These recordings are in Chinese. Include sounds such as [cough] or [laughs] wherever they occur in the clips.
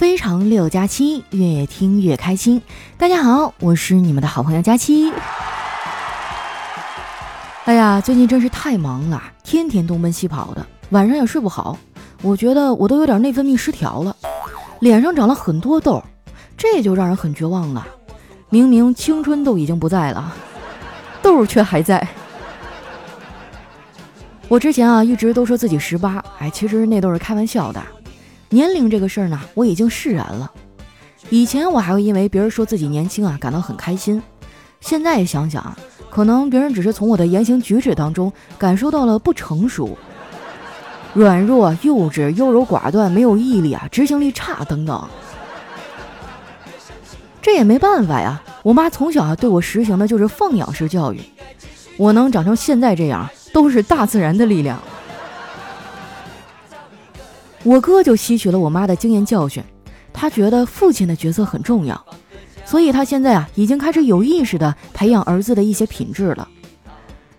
非常六加七，越听越开心。大家好，我是你们的好朋友佳期。哎呀，最近真是太忙了，天天东奔西跑的，晚上也睡不好。我觉得我都有点内分泌失调了，脸上长了很多痘，这就让人很绝望了。明明青春都已经不在了，痘却还在。我之前啊一直都说自己十八，哎，其实那都是开玩笑的。年龄这个事儿呢，我已经释然了。以前我还会因为别人说自己年轻啊感到很开心，现在想想，可能别人只是从我的言行举止当中感受到了不成熟、软弱、幼稚、优柔寡断、没有毅力啊、执行力差等等。这也没办法呀，我妈从小啊对我实行的就是放养式教育，我能长成现在这样。都是大自然的力量。我哥就吸取了我妈的经验教训，他觉得父亲的角色很重要，所以他现在啊已经开始有意识的培养儿子的一些品质了。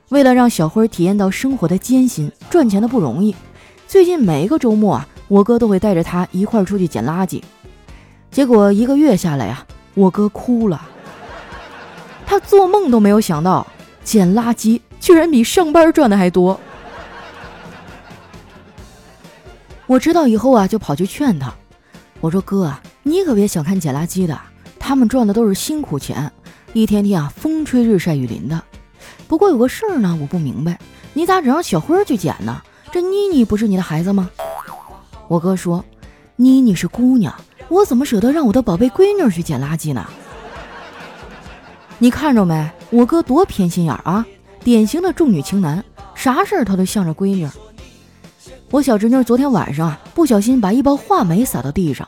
为了让小辉体验到生活的艰辛、赚钱的不容易，最近每一个周末啊，我哥都会带着他一块出去捡垃圾。结果一个月下来啊，我哥哭了，他做梦都没有想到捡垃圾。居然比上班赚的还多！我知道以后啊，就跑去劝他。我说：“哥啊，你可别小看捡垃圾的，他们赚的都是辛苦钱，一天天啊风吹日晒雨淋的。不过有个事儿呢，我不明白，你咋只让小辉去捡呢？这妮妮不是你的孩子吗？”我哥说：“妮妮是姑娘，我怎么舍得让我的宝贝闺女去捡垃圾呢？你看着没，我哥多偏心眼啊！”典型的重女轻男，啥事儿他都向着闺女。我小侄女昨天晚上，不小心把一包话梅撒到地上，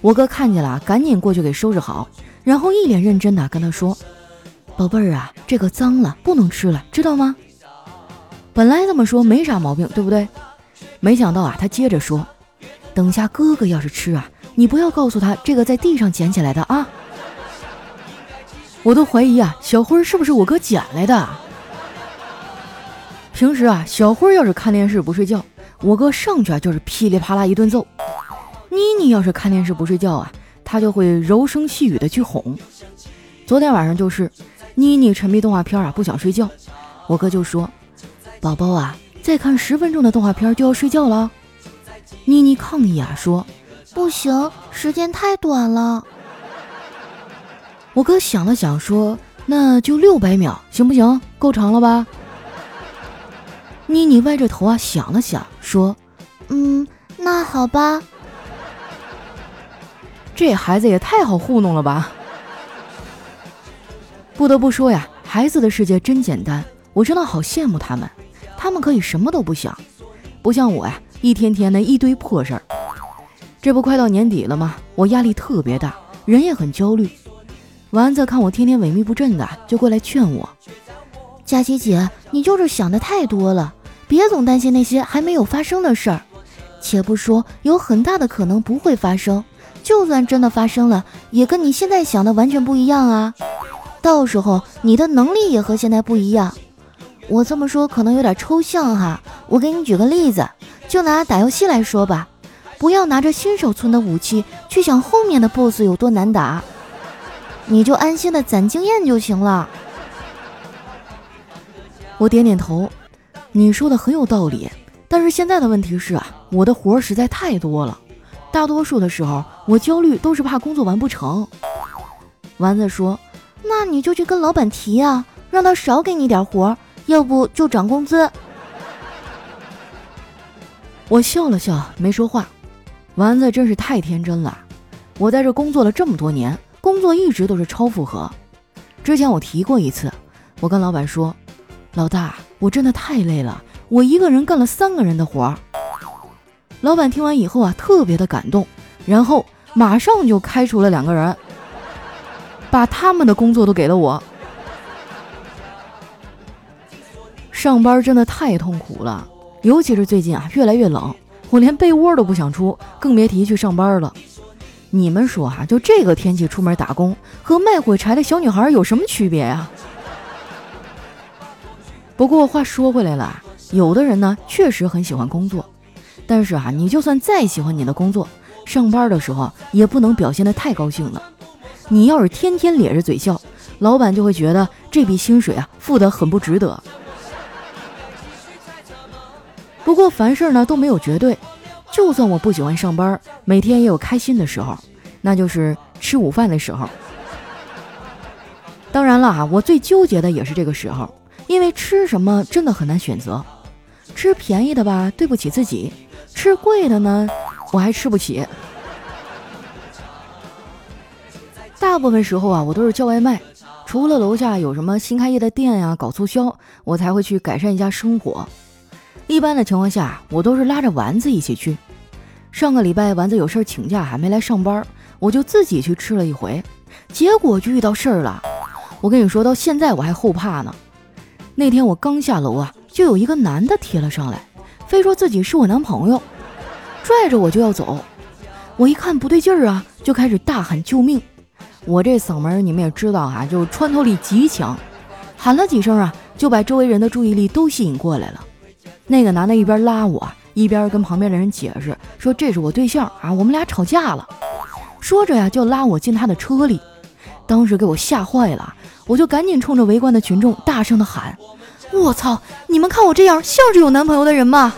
我哥看见了，赶紧过去给收拾好，然后一脸认真的跟她说：“宝贝儿啊，这个脏了，不能吃了，知道吗？”本来这么说没啥毛病，对不对？没想到啊，他接着说：“等下哥哥要是吃啊，你不要告诉他这个在地上捡起来的啊。”我都怀疑啊，小辉是不是我哥捡来的？平时啊，小辉要是看电视不睡觉，我哥上去啊就是噼里啪啦一顿揍；妮妮要是看电视不睡觉啊，他就会柔声细语的去哄。昨天晚上就是，妮妮沉迷动画片啊，不想睡觉，我哥就说：“宝宝啊，再看十分钟的动画片就要睡觉了。”妮妮抗议啊，说：“不行，时间太短了。”我哥想了想说：“那就六百秒，行不行？够长了吧？”妮妮歪着头啊，想了想，说：“嗯，那好吧。”这孩子也太好糊弄了吧！不得不说呀，孩子的世界真简单，我真的好羡慕他们。他们可以什么都不想，不像我呀，一天天的一堆破事儿。这不快到年底了吗？我压力特别大，人也很焦虑。丸子看我天天萎靡不振的，就过来劝我。佳琪姐，你就是想的太多了，别总担心那些还没有发生的事儿。且不说有很大的可能不会发生，就算真的发生了，也跟你现在想的完全不一样啊。到时候你的能力也和现在不一样。我这么说可能有点抽象哈，我给你举个例子，就拿打游戏来说吧，不要拿着新手村的武器去想后面的 BOSS 有多难打，你就安心的攒经验就行了。我点点头，你说的很有道理，但是现在的问题是啊，我的活儿实在太多了，大多数的时候我焦虑都是怕工作完不成。丸子说：“那你就去跟老板提啊，让他少给你点活儿，要不就涨工资。”我笑了笑，没说话。丸子真是太天真了。我在这工作了这么多年，工作一直都是超负荷。之前我提过一次，我跟老板说。老大，我真的太累了，我一个人干了三个人的活儿。老板听完以后啊，特别的感动，然后马上就开除了两个人，把他们的工作都给了我。上班真的太痛苦了，尤其是最近啊，越来越冷，我连被窝都不想出，更别提去上班了。你们说哈，就这个天气出门打工，和卖火柴的小女孩有什么区别呀？不过话说回来了啊，有的人呢确实很喜欢工作，但是啊，你就算再喜欢你的工作，上班的时候也不能表现得太高兴了。你要是天天咧着嘴笑，老板就会觉得这笔薪水啊付得很不值得。不过凡事呢都没有绝对，就算我不喜欢上班，每天也有开心的时候，那就是吃午饭的时候。当然了啊，我最纠结的也是这个时候，因为吃什么真的很难选择。吃便宜的吧，对不起自己；吃贵的呢，我还吃不起。大部分时候啊，我都是叫外卖，除了楼下有什么新开业的店呀搞促销，我才会去改善一下生活。一般的情况下，我都是拉着丸子一起去。上个礼拜丸子有事请假还没来上班，我就自己去吃了一回，结果就遇到事儿了。我跟你说，到现在我还后怕呢。那天我刚下楼啊，就有一个男的贴了上来，非说自己是我男朋友，拽着我就要走。我一看不对劲儿啊，就开始大喊救命。我这嗓门你们也知道哈，就穿透力极强，喊了几声啊，就把周围人的注意力都吸引过来了。那个男的一边拉我，一边跟旁边的人解释说这是我对象啊，我们俩吵架了。说着呀，就拉我进他的车里，当时给我吓坏了。我就赶紧冲着围观的群众大声的喊：“我操！你们看我这样像是有男朋友的人吗？”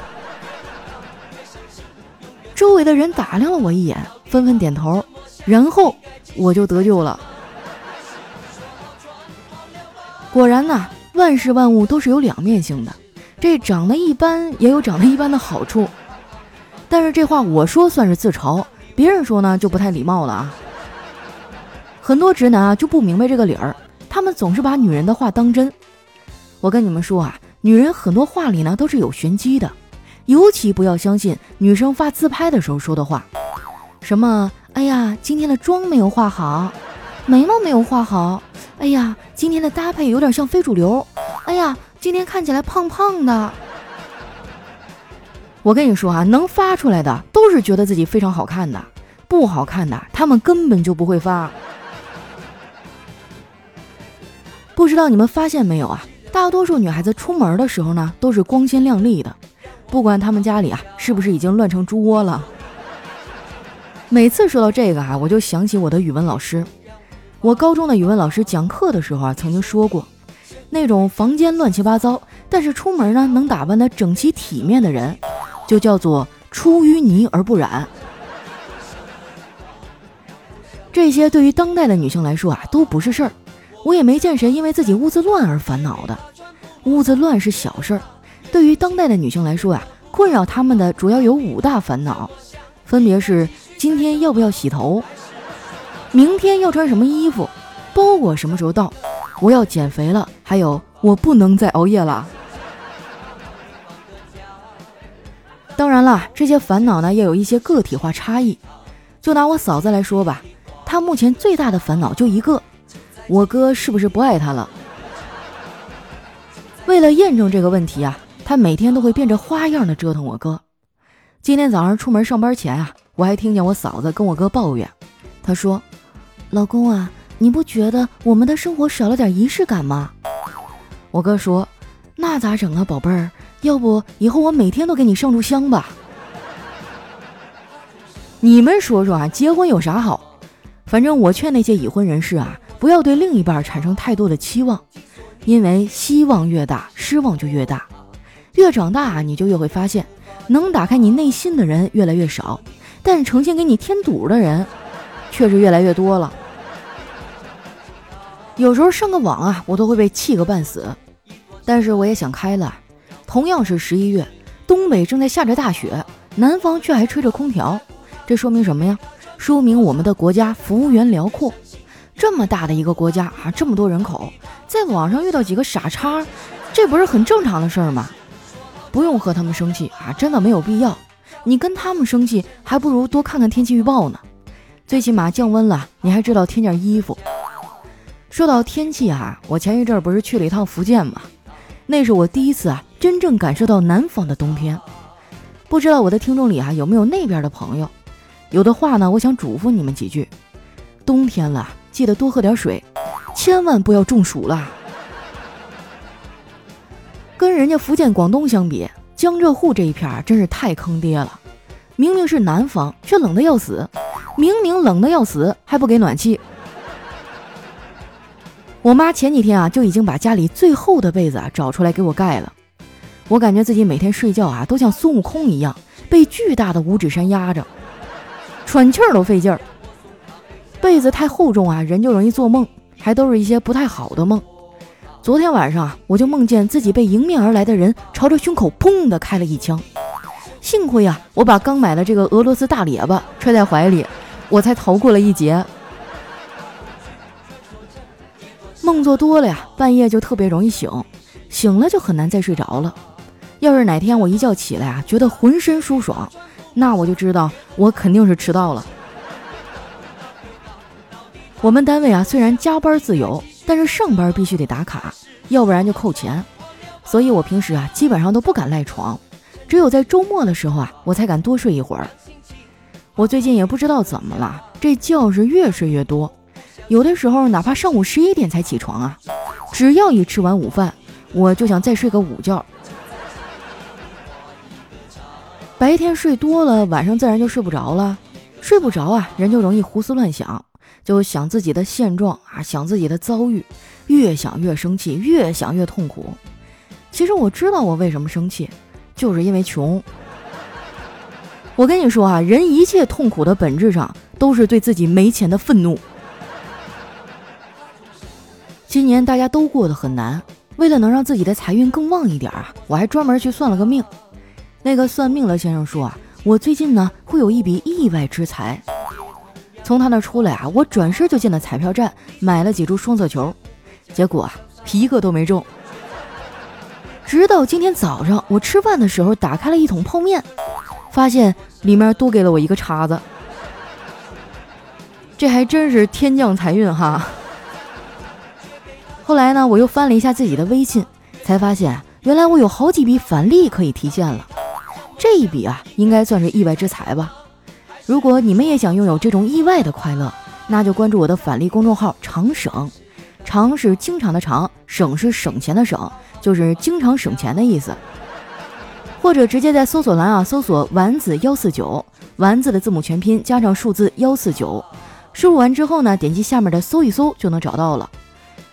周围的人打量了我一眼，纷纷点头，然后我就得救了。果然呐，万事万物都是有两面性的，这长得一般也有长得一般的好处。但是这话我说算是自嘲，别人说呢就不太礼貌了啊。很多直男啊就不明白这个理儿。他们总是把女人的话当真。我跟你们说啊，女人很多话里呢都是有玄机的，尤其不要相信女生发自拍的时候说的话，什么“哎呀，今天的妆没有化好，眉毛没有画好，哎呀，今天的搭配有点像非主流，哎呀，今天看起来胖胖的。”我跟你说啊，能发出来的都是觉得自己非常好看的，不好看的他们根本就不会发。不知道你们发现没有啊？大多数女孩子出门的时候呢，都是光鲜亮丽的，不管她们家里啊是不是已经乱成猪窝了。每次说到这个啊，我就想起我的语文老师。我高中的语文老师讲课的时候啊，曾经说过，那种房间乱七八糟，但是出门呢能打扮得整齐体面的人，就叫做出淤泥而不染。这些对于当代的女性来说啊，都不是事儿。我也没见谁因为自己屋子乱而烦恼的，屋子乱是小事儿。对于当代的女性来说呀，困扰她们的主要有五大烦恼，分别是今天要不要洗头，明天要穿什么衣服，包裹什么时候到，我要减肥了，还有我不能再熬夜了。当然了，这些烦恼呢也有一些个体化差异。就拿我嫂子来说吧，她目前最大的烦恼就一个。我哥是不是不爱她了？为了验证这个问题啊，她每天都会变着花样的折腾我哥。今天早上出门上班前啊，我还听见我嫂子跟我哥抱怨，她说：“老公啊，你不觉得我们的生活少了点仪式感吗？”我哥说：“那咋整啊，宝贝儿？要不以后我每天都给你上炷香吧？”你们说说啊，结婚有啥好？反正我劝那些已婚人士啊。不要对另一半产生太多的期望，因为希望越大，失望就越大。越长大，你就越会发现，能打开你内心的人越来越少，但呈现给你添堵的人却是越来越多了。有时候上个网啊，我都会被气个半死。但是我也想开了，同样是十一月，东北正在下着大雪，南方却还吹着空调，这说明什么呀？说明我们的国家幅员辽阔。这么大的一个国家啊，这么多人口，在网上遇到几个傻叉，这不是很正常的事儿吗？不用和他们生气啊，真的没有必要。你跟他们生气，还不如多看看天气预报呢。最起码降温了，你还知道添件衣服。说到天气啊，我前一阵不是去了一趟福建吗？那是我第一次啊，真正感受到南方的冬天。不知道我的听众里啊，有没有那边的朋友？有的话呢，我想嘱咐你们几句：冬天了。记得多喝点水，千万不要中暑了。跟人家福建、广东相比，江浙沪这一片儿真是太坑爹了。明明是南方，却冷得要死；明明冷得要死，还不给暖气。我妈前几天啊，就已经把家里最厚的被子啊找出来给我盖了。我感觉自己每天睡觉啊，都像孙悟空一样，被巨大的五指山压着，喘气儿都费劲儿。被子太厚重啊，人就容易做梦，还都是一些不太好的梦。昨天晚上啊，我就梦见自己被迎面而来的人朝着胸口砰的开了一枪，幸亏啊，我把刚买的这个俄罗斯大列巴揣在怀里，我才逃过了一劫。梦做多了呀，半夜就特别容易醒，醒了就很难再睡着了。要是哪天我一觉起来啊，觉得浑身舒爽，那我就知道我肯定是迟到了。我们单位啊，虽然加班自由。但是上班必须得打卡，要不然就扣钱，所以我平时啊基本上都不敢赖床，只有在周末的时候啊我才敢多睡一会儿。我最近也不知道怎么了，这觉是越睡越多，有的时候哪怕上午十一点才起床啊，只要一吃完午饭，我就想再睡个午觉。白天睡多了，晚上自然就睡不着了，睡不着啊，人就容易胡思乱想。就想自己的现状啊，想自己的遭遇，越想越生气，越想越痛苦。其实我知道我为什么生气，就是因为穷。我跟你说啊，人一切痛苦的本质上都是对自己没钱的愤怒。今年大家都过得很难，为了能让自己的财运更旺一点啊，我还专门去算了个命。那个算命的先生说啊，我最近呢会有一笔意外之财。从他那出来啊，我转身就进了彩票站，买了几注双色球，结果啊一个都没中。直到今天早上，我吃饭的时候打开了一桶泡面，发现里面多给了我一个叉子，这还真是天降财运哈。后来呢，我又翻了一下自己的微信，才发现原来我有好几笔返利可以提现了，这一笔啊应该算是意外之财吧。如果你们也想拥有这种意外的快乐，那就关注我的返利公众号“常省”，常是经常的常，省是省钱的省，就是经常省钱的意思。或者直接在搜索栏啊搜索“丸子幺四九”，丸子的字母全拼加上数字幺四九，输入完之后呢，点击下面的搜一搜就能找到了。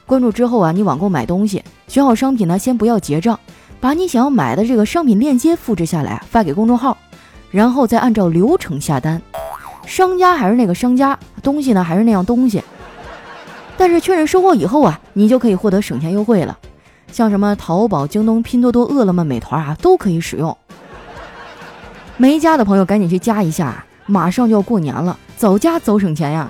关注之后啊，你网购买东西，选好商品呢，先不要结账，把你想要买的这个商品链接复制下来发给公众号。然后再按照流程下单，商家还是那个商家，东西呢还是那样东西。但是确认收货以后啊，你就可以获得省钱优惠了，像什么淘宝、京东、拼多多、饿了么、美团啊，都可以使用。没加的朋友赶紧去加一下，马上就要过年了，早加早省钱呀。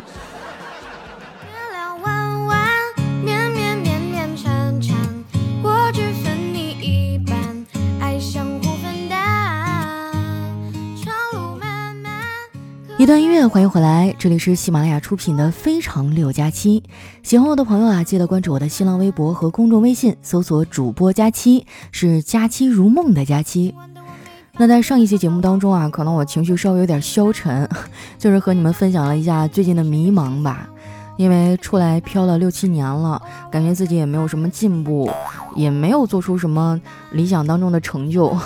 一段音乐，欢迎回来，这里是喜马拉雅出品的《非常六加七》。喜欢我的朋友啊，记得关注我的新浪微博和公众微信，搜索“主播佳期”，是“佳期如梦”的佳期。那在上一期节目当中啊，可能我情绪稍微有点消沉，[laughs] 就是和你们分享了一下最近的迷茫吧。因为出来漂了六七年了，感觉自己也没有什么进步，也没有做出什么理想当中的成就，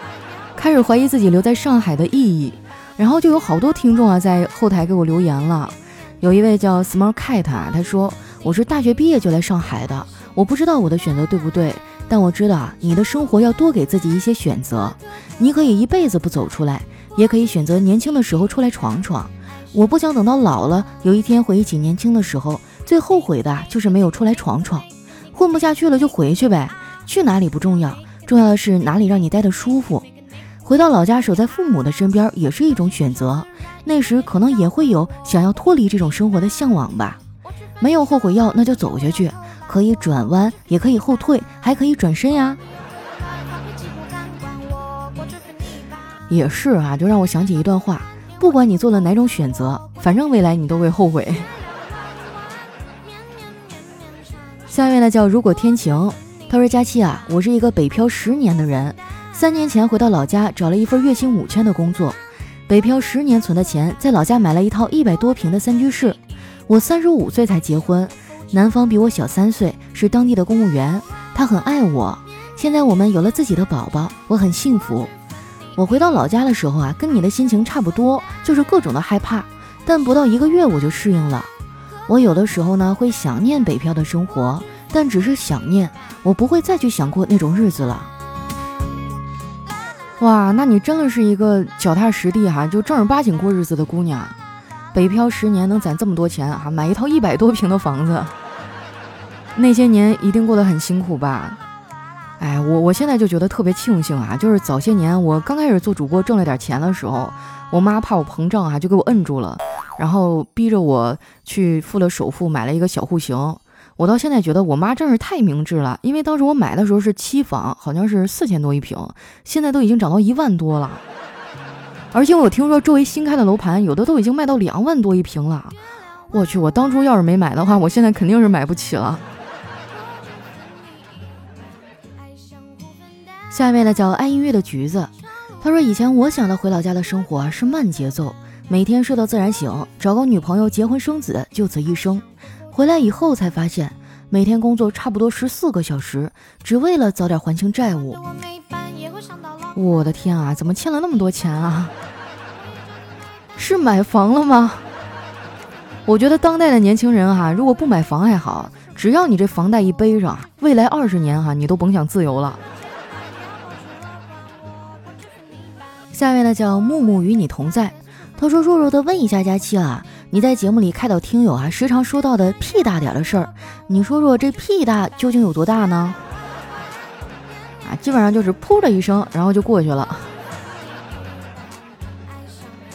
[laughs] 开始怀疑自己留在上海的意义。然后就有好多听众啊，在后台给我留言了。有一位叫 Small Cat 啊，他说：“我是大学毕业就来上海的，我不知道我的选择对不对，但我知道啊你的生活要多给自己一些选择。你可以一辈子不走出来，也可以选择年轻的时候出来闯闯。我不想等到老了，有一天回忆起年轻的时候，最后悔的就是没有出来闯闯。混不下去了就回去呗，去哪里不重要，重要的是哪里让你待得舒服。”回到老家，守在父母的身边也是一种选择。那时可能也会有想要脱离这种生活的向往吧。没有后悔药，那就走下去。可以转弯，也可以后退，还可以转身呀。也是啊，就让我想起一段话：不管你做了哪种选择，反正未来你都会后悔。下面呢叫如果天晴，他说佳期啊，我是一个北漂十年的人。三年前回到老家，找了一份月薪五千的工作。北漂十年存的钱，在老家买了一套一百多平的三居室。我三十五岁才结婚，男方比我小三岁，是当地的公务员，他很爱我。现在我们有了自己的宝宝，我很幸福。我回到老家的时候啊，跟你的心情差不多，就是各种的害怕。但不到一个月我就适应了。我有的时候呢会想念北漂的生活，但只是想念，我不会再去想过那种日子了。哇，那你真的是一个脚踏实地哈，就正儿八经过日子的姑娘。北漂十年能攒这么多钱啊，买一套一百多平的房子，那些年一定过得很辛苦吧？哎，我我现在就觉得特别庆幸啊，就是早些年我刚开始做主播挣了点钱的时候，我妈怕我膨胀啊，就给我摁住了，然后逼着我去付了首付买了一个小户型。我到现在觉得我妈真是太明智了，因为当时我买的时候是期房，好像是四千多一平，现在都已经涨到一万多了。而且我听说周围新开的楼盘有的都已经卖到两万多一平了。我去，我当初要是没买的话，我现在肯定是买不起了。下一位呢叫爱音乐的橘子，他说以前我想的回老家的生活是慢节奏，每天睡到自然醒，找个女朋友结婚生子，就此一生。回来以后才发现，每天工作差不多十四个小时，只为了早点还清债务。我的天啊，怎么欠了那么多钱啊？是买房了吗？我觉得当代的年轻人哈，如果不买房还好，只要你这房贷一背上，未来二十年哈，你都甭想自由了。下面呢叫木木与你同在，他说弱弱的问一下佳期啊。你在节目里开导听友啊，时常说到的屁大点的事儿，你说说这屁大究竟有多大呢？啊，基本上就是噗的一声，然后就过去了。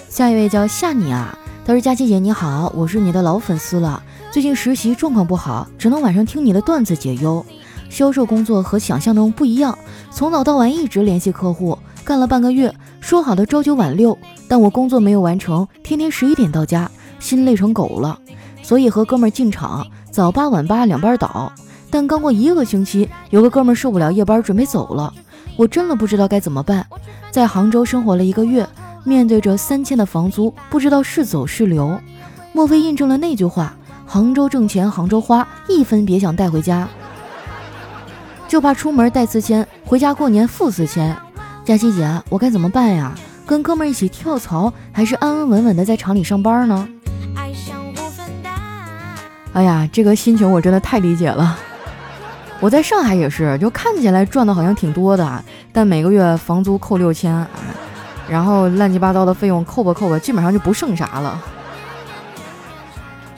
下一位叫夏你啊，他说佳琪姐你好，我是你的老粉丝了，最近实习状况不好，只能晚上听你的段子解忧。销售工作和想象中不一样，从早到晚一直联系客户，干了半个月，说好的朝九晚六，但我工作没有完成，天天十一点到家。心累成狗了，所以和哥们进厂，早八晚八两班倒。但刚过一个星期，有个哥们受不了夜班，准备走了。我真的不知道该怎么办。在杭州生活了一个月，面对着三千的房租，不知道是走是留。莫非印证了那句话：杭州挣钱杭州花，一分别想带回家。就怕出门带四千，回家过年付四千。佳琪姐，我该怎么办呀？跟哥们一起跳槽，还是安安稳稳的在厂里上班呢？哎呀，这个心情我真的太理解了。我在上海也是，就看起来赚的好像挺多的，但每个月房租扣六千，然后乱七八糟的费用扣吧扣吧，基本上就不剩啥了。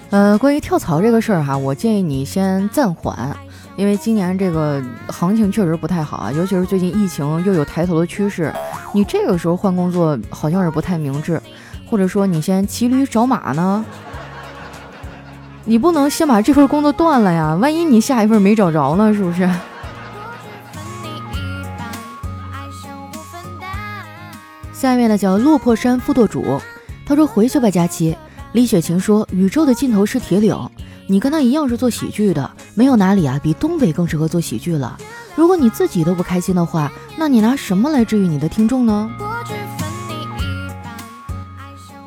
呃，关于跳槽这个事儿哈，我建议你先暂缓，因为今年这个行情确实不太好啊，尤其是最近疫情又有抬头的趋势，你这个时候换工作好像是不太明智，或者说你先骑驴找马呢。你不能先把这份工作断了呀，万一你下一份没找着呢，是不是？下面呢叫落魄山副舵主，他说回去吧，佳琪。李雪琴说宇宙的尽头是铁岭，你跟他一样是做喜剧的，没有哪里啊比东北更适合做喜剧了。如果你自己都不开心的话，那你拿什么来治愈你的听众呢？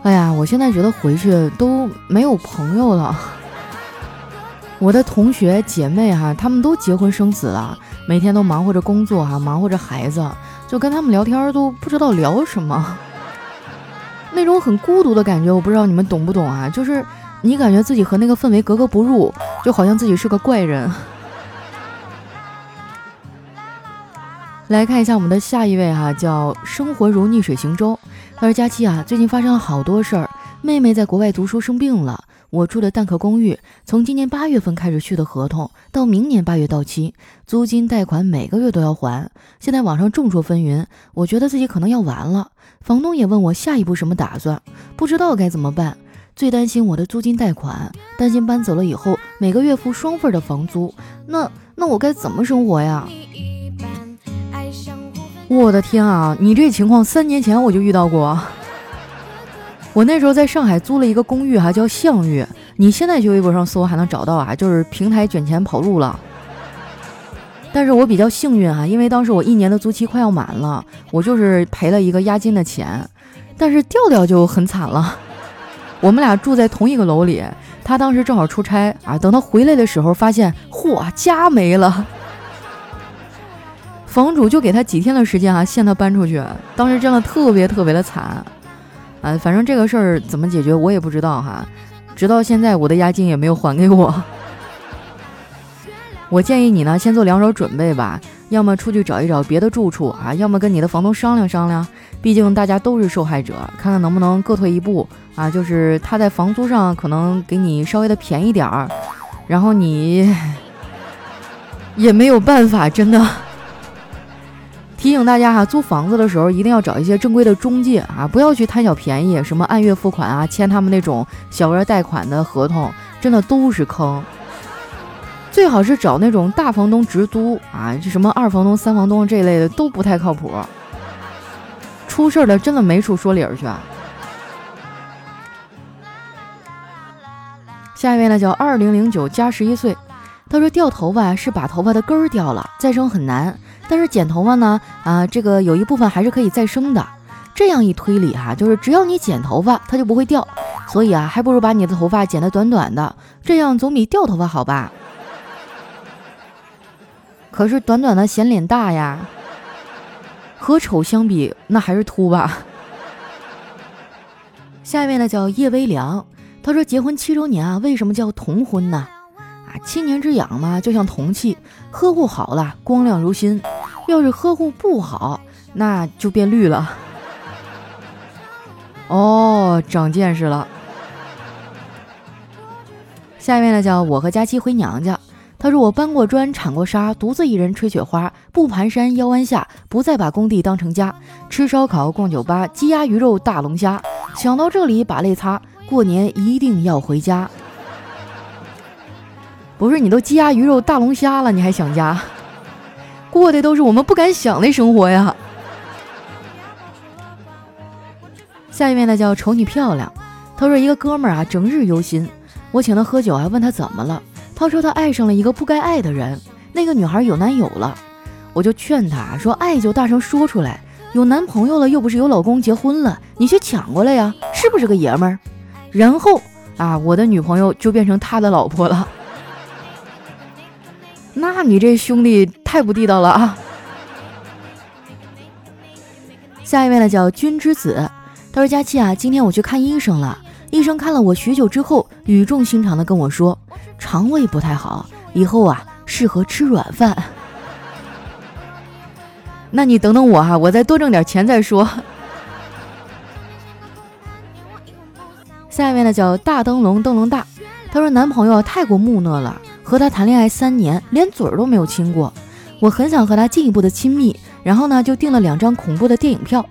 哎呀，我现在觉得回去都没有朋友了。我的同学姐妹哈，他们都结婚生子了，每天都忙活着工作哈，忙活着孩子，就跟他们聊天都不知道聊什么，[laughs] 那种很孤独的感觉，我不知道你们懂不懂啊？就是你感觉自己和那个氛围格格不入，就好像自己是个怪人。[laughs] 来看一下我们的下一位哈，叫生活如逆水行舟。他说：“佳期啊，最近发生了好多事儿，妹妹在国外读书生病了。”我住的蛋壳公寓，从今年八月份开始续的合同，到明年八月到期，租金贷款每个月都要还。现在网上众说纷纭，我觉得自己可能要完了。房东也问我下一步什么打算，不知道该怎么办。最担心我的租金贷款，担心搬走了以后每个月付双份的房租，那那我该怎么生活呀？我的天啊，你这情况三年前我就遇到过。我那时候在上海租了一个公寓，哈叫象寓。你现在去微博上搜还能找到啊，就是平台卷钱跑路了。但是我比较幸运啊，因为当时我一年的租期快要满了，我就是赔了一个押金的钱。但是调调就很惨了，[laughs] 我们俩住在同一个楼里，他当时正好出差啊，等他回来的时候发现，嚯，家没了。房主就给他几天的时间啊，限他搬出去。当时真的特别特别的惨，啊，反正这个事儿怎么解决我也不知道哈。直到现在我的押金也没有还给我。[laughs] 我建议你呢，先做两手准备吧，要么出去找一找别的住处啊，要么跟你的房东商量商量。毕竟大家都是受害者，看看能不能各退一步啊。就是他在房租上可能给你稍微的便宜点儿，然后你 [laughs] 也没有办法，真的。提醒大家哈，租房子的时候一定要找一些正规的中介啊，不要去贪小便宜，什么按月付款啊，签他们那种小额贷款的合同，真的都是坑。[laughs] 最好是找那种大房东直租啊，这什么二房东、三房东这一类的都不太靠谱，出事儿了真的没处说理儿去。啊。下一位呢叫二零零九加十一岁，他说掉头发是把头发的根儿掉了，再生很难，但是剪头发呢啊，这个有一部分还是可以再生的。这样一推理哈，就是只要你剪头发，它就不会掉，所以啊，还不如把你的头发剪得短短的，这样总比掉头发好吧。可是短短的显脸大呀，和丑相比，那还是秃吧。下一位呢叫叶微凉，他说结婚七周年啊，为什么叫同婚呢？啊，七年之痒嘛，就像铜器，呵护好了光亮如新，要是呵护不好，那就变绿了。[laughs] 哦，长见识了。下面呢叫我和佳期回娘家。他说：“我搬过砖，铲过沙，独自一人吹雪花，不蹒跚腰弯下，不再把工地当成家。吃烧烤，逛酒吧，鸡鸭鱼肉大龙虾。想到这里，把泪擦。过年一定要回家。不是你都鸡鸭鱼肉大龙虾了，你还想家？过的都是我们不敢想的生活呀。”下一位呢，叫瞅你漂亮。他说：“一个哥们儿啊，整日忧心。我请他喝酒还，问他怎么了。”他说他爱上了一个不该爱的人，那个女孩有男友了，我就劝他说爱就大声说出来，有男朋友了又不是有老公结婚了，你去抢过来呀，是不是个爷们儿？然后啊，我的女朋友就变成他的老婆了，那你这兄弟太不地道了啊！下一位呢叫君之子，他说佳期啊，今天我去看医生了。医生看了我许久之后，语重心长的跟我说：“肠胃不太好，以后啊适合吃软饭。[laughs] ”那你等等我哈，我再多挣点钱再说。下一位呢叫大灯笼灯笼大，他说男朋友太过木讷了，和他谈恋爱三年，连嘴儿都没有亲过。我很想和他进一步的亲密，然后呢就订了两张恐怖的电影票。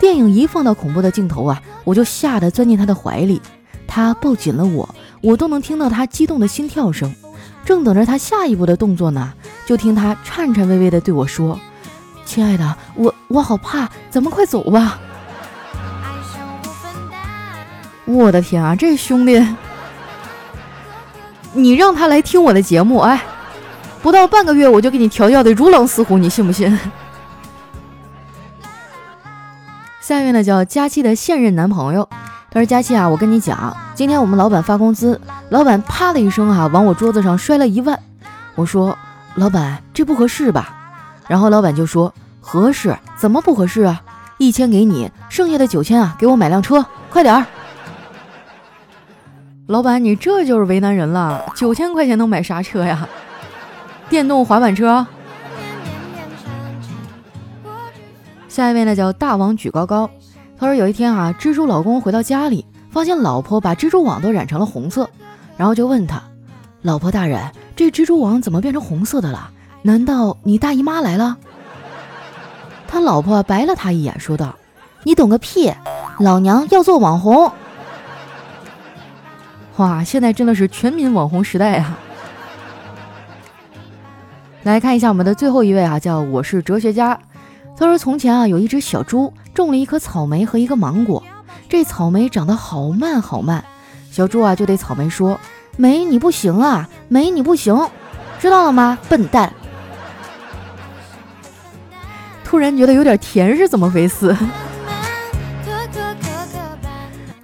电影一放到恐怖的镜头啊，我就吓得钻进他的怀里，他抱紧了我，我都能听到他激动的心跳声。正等着他下一步的动作呢，就听他颤颤巍巍的对我说：“亲爱的，我我好怕，咱们快走吧。”我的天啊，这兄弟，你让他来听我的节目，哎，不到半个月我就给你调教的如狼似虎，你信不信？[laughs] 下一位呢叫佳期的现任男朋友，他说：“佳期啊，我跟你讲，今天我们老板发工资，老板啪的一声啊，往我桌子上摔了一万。我说，老板这不合适吧？然后老板就说，合适，怎么不合适啊？一千给你，剩下的九千啊，给我买辆车，快点儿。老板，你这就是为难人了，九千块钱能买啥车呀？电动滑板车。”下一位呢叫大王举高高，他说有一天啊，蜘蛛老公回到家里，发现老婆把蜘蛛网都染成了红色，然后就问他，老婆大人，这蜘蛛网怎么变成红色的了？难道你大姨妈来了？他老婆白了他一眼，说道，你懂个屁，老娘要做网红。哇，现在真的是全民网红时代啊！来看一下我们的最后一位啊，叫我是哲学家。他说：“从前啊，有一只小猪种了一颗草莓和一个芒果，这草莓长得好慢好慢。小猪啊，就对草莓说：‘莓，你不行啊，莓，你不行，知道了吗，笨蛋？’突然觉得有点甜，是怎么回事？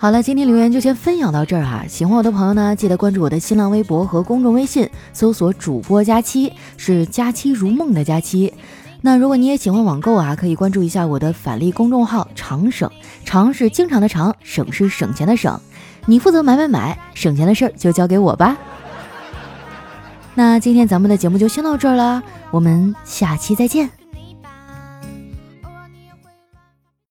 好了，今天留言就先分享到这儿哈。喜欢我的朋友呢，记得关注我的新浪微博和公众微信，搜索主播佳期，是佳期如梦的佳期。”那如果你也喜欢网购啊，可以关注一下我的返利公众号“常省”，常是经常的常，省是省钱的省。你负责买买买，省钱的事儿就交给我吧。那今天咱们的节目就先到这儿了，我们下期再见。